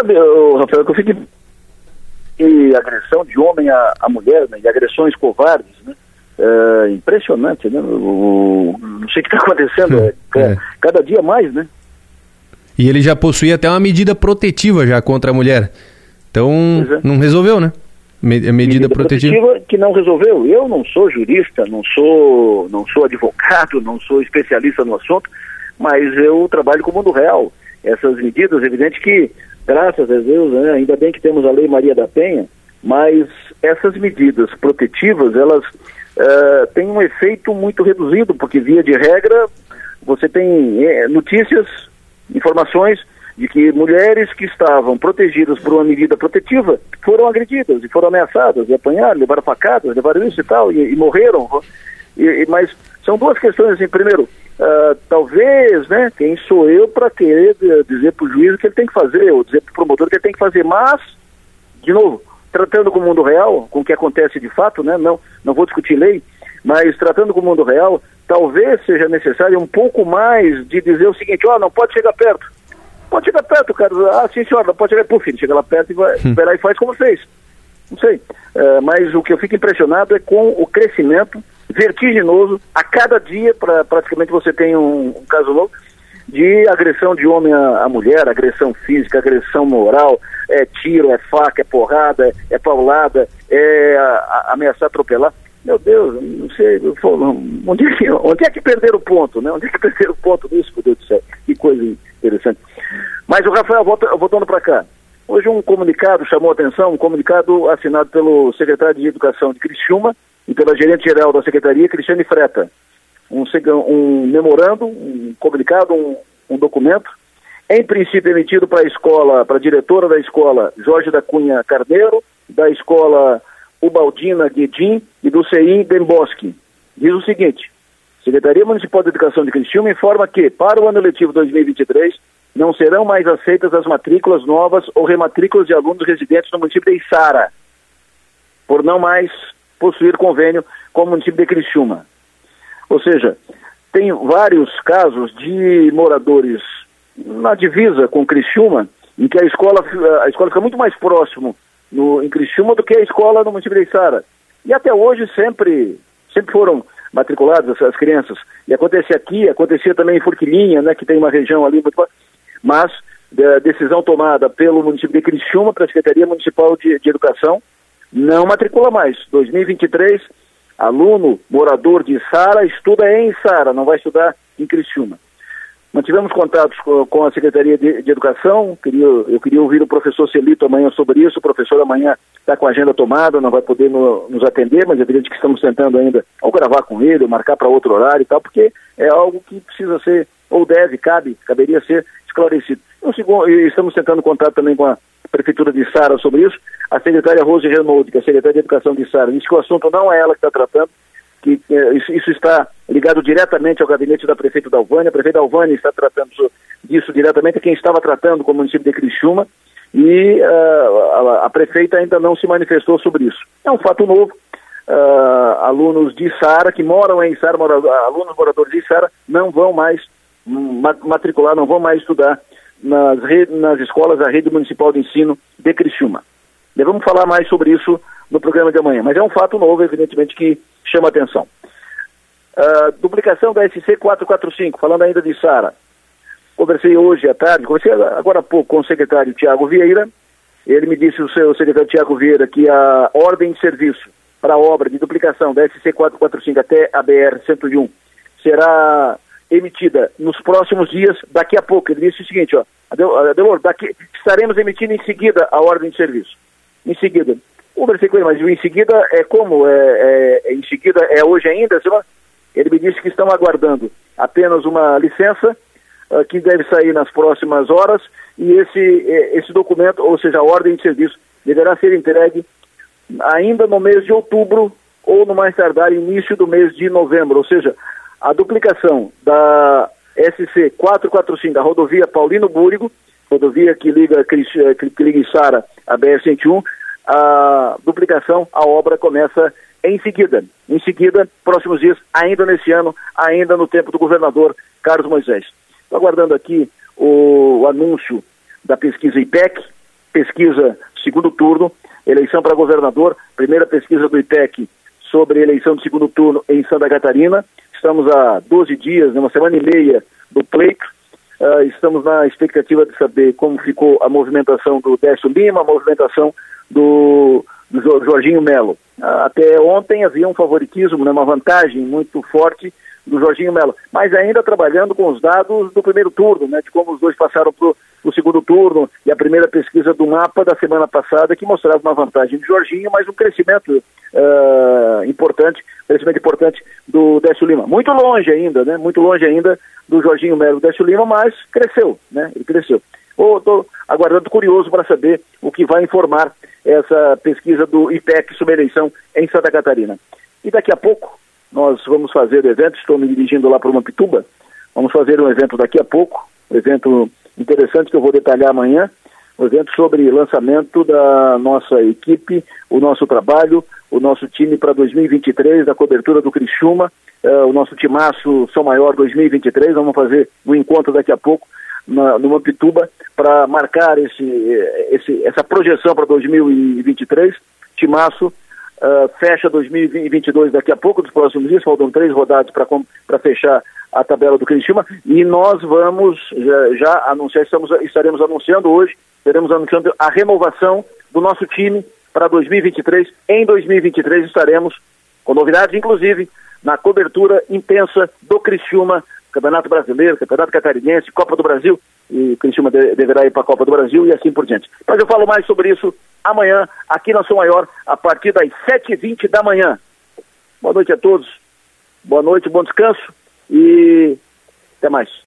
Sabe, Rafael, que eu fico e agressão de homem a, a mulher, né, e agressões covardes, né? É, impressionante, né? O, não sei o que está acontecendo, é, é. cada dia mais, né? E ele já possuía até uma medida protetiva já contra a mulher. Então, é. não resolveu, né? medida, medida protetiva. protetiva que não resolveu. Eu não sou jurista, não sou, não sou advogado, não sou especialista no assunto, mas eu trabalho com o mundo real. Essas medidas, evidente que, graças a Deus, né, ainda bem que temos a Lei Maria da Penha, mas essas medidas protetivas, elas uh, têm um efeito muito reduzido, porque via de regra você tem é, notícias, informações de que mulheres que estavam protegidas por uma medida protetiva foram agredidas e foram ameaçadas e apanharam, levaram facadas, levaram isso e tal, e, e morreram. E, e, mas são duas questões, assim, primeiro, uh, talvez, né, quem sou eu para querer dizer para o juiz o que ele tem que fazer, ou dizer para o promotor o que ele tem que fazer, mas, de novo, tratando com o mundo real, com o que acontece de fato, né, não, não vou discutir lei, mas tratando com o mundo real, talvez seja necessário um pouco mais de dizer o seguinte, ó, oh, não pode chegar perto, Pode chegar perto, cara. Ah, sim, senhora, pode chegar. Puf, ele chega lá perto e vai, hum. vai lá e faz como fez. Não sei. É, mas o que eu fico impressionado é com o crescimento vertiginoso. A cada dia, pra, praticamente, você tem um, um caso novo de agressão de homem a, a, mulher, agressão física, agressão moral, é tiro, é faca, é porrada, é, paulada, é a, a, ameaçar atropelar. Meu Deus, não sei, onde é, que, onde é que perderam o ponto, né? Onde é que perderam o ponto nisso, meu Deus do céu? Que coisa interessante. Mas o Rafael, voltando para cá. Hoje um comunicado chamou a atenção, um comunicado assinado pelo secretário de Educação de Criciúma e pela gerente-geral da Secretaria, Cristiane Freta. Um, um memorando, um comunicado, um, um documento, em princípio emitido para a escola, para a diretora da escola Jorge da Cunha Carneiro, da escola Ubaldina Guedim e do CI Demboski. Diz o seguinte, Secretaria Municipal de Educação de Criciúma informa que, para o ano letivo 2023, não serão mais aceitas as matrículas novas ou rematrículas de alunos residentes no município de Içara, por não mais possuir convênio com o município de Criciúma. Ou seja, tem vários casos de moradores na divisa com Criciúma, em que a escola, a escola fica muito mais próximo no, em Criciúma do que a escola no município de Içara. E até hoje sempre, sempre foram matriculadas as crianças. E acontecia aqui, acontecia também em Forquilinha, né, que tem uma região ali muito mas decisão tomada pelo município de Criciúma para a Secretaria Municipal de, de Educação, não matricula mais. 2023, aluno morador de Sara estuda em Sara, não vai estudar em Criciúma. Mantivemos contatos com, a Secretaria de, de, Educação, queria, eu queria ouvir o professor Celito amanhã sobre isso, o professor amanhã está com a agenda tomada, não vai poder no, nos atender, mas é evidente que estamos tentando ainda ou gravar com ele, ou marcar para outro horário e tal, porque é algo que precisa ser, ou deve, cabe, caberia ser esclarecido. E estamos tentando contato também com a Prefeitura de Sara sobre isso. A secretária Rose Renaud, que é a secretária de Educação de Sara, disse que o assunto não é ela que está tratando, que eh, isso, isso, está ligado diretamente ao gabinete da prefeita Dalvânia. A prefeita Dalvânia está tratando disso diretamente, é quem estava tratando com o município de Criciúma, e uh, a, a, prefeita ainda não se manifestou sobre isso. É um fato novo. Uh, alunos de Sara, que moram em Sara, mora, alunos moradores de Sara, não vão mais matricular, não vão mais estudar nas, nas escolas da rede municipal de ensino de Criciúma. Vamos falar mais sobre isso no programa de amanhã, mas é um fato novo, evidentemente, que chama atenção. Uh, duplicação da SC 445, falando ainda de Sara. Conversei hoje à tarde, conversei agora há pouco com o secretário Tiago Vieira. Ele me disse, o seu secretário Tiago Vieira, que a ordem de serviço para a obra de duplicação da SC 445 até a BR 101 será emitida nos próximos dias, daqui a pouco. Ele disse o seguinte, ó, Adelor, daqui, estaremos emitindo em seguida a ordem de serviço. Em seguida. Conversei com ele, mas em seguida é como? É, é, em seguida é hoje ainda? Ele me disse que estão aguardando apenas uma licença uh, que deve sair nas próximas horas e esse, é, esse documento, ou seja, a ordem de serviço, deverá ser entregue ainda no mês de outubro ou no mais tardar início do mês de novembro, ou seja, a duplicação da SC 445, da rodovia Paulino Búrigo, rodovia que liga, que, que liga Sara a BR-101, a duplicação, a obra começa em seguida. Em seguida, próximos dias, ainda nesse ano, ainda no tempo do governador Carlos Moisés. Estou aguardando aqui o anúncio da pesquisa IPEC, pesquisa segundo turno, eleição para governador, primeira pesquisa do IPEC sobre eleição de segundo turno em Santa Catarina. Estamos há 12 dias, uma semana e meia do pleito. Uh, estamos na expectativa de saber como ficou a movimentação do Décio Lima, a movimentação do, do Jorginho Melo. Uh, até ontem havia um favoritismo, né, uma vantagem muito forte do Jorginho Melo, mas ainda trabalhando com os dados do primeiro turno, né, de como os dois passaram para o segundo turno e a primeira pesquisa do mapa da semana passada que mostrava uma vantagem do Jorginho, mas um crescimento uh, importante, crescimento importante do Décio Lima. Muito longe ainda, né, muito longe ainda do Jorginho Melo Décio Lima, mas cresceu, né, ele cresceu. Estou aguardando curioso para saber o que vai informar essa pesquisa do IPEC sobre eleição em Santa Catarina. E daqui a pouco, nós vamos fazer evento, estou me dirigindo lá para uma Pituba, vamos fazer um evento daqui a pouco, um evento interessante que eu vou detalhar amanhã, um evento sobre lançamento da nossa equipe, o nosso trabalho, o nosso time para 2023, da cobertura do Criciúma, uh, o nosso timaço São Maior 2023, vamos fazer um encontro daqui a pouco na, numa Pituba para marcar esse, esse, essa projeção para 2023, timaço uh, fecha 2022 daqui a pouco, dos próximos dias, faltam três rodadas para fechar a tabela do Criciúma, e nós vamos já, já anunciar, estamos, estaremos anunciando hoje, estaremos anunciando a renovação do nosso time para 2023. Em 2023 estaremos com novidades, inclusive, na cobertura intensa do Criciúma, Campeonato Brasileiro, Campeonato Catarinense, Copa do Brasil, e o Criciúma de, deverá ir para a Copa do Brasil e assim por diante. Mas eu falo mais sobre isso amanhã, aqui na São Maior, a partir das 7h20 da manhã. Boa noite a todos, boa noite, bom descanso e até mais.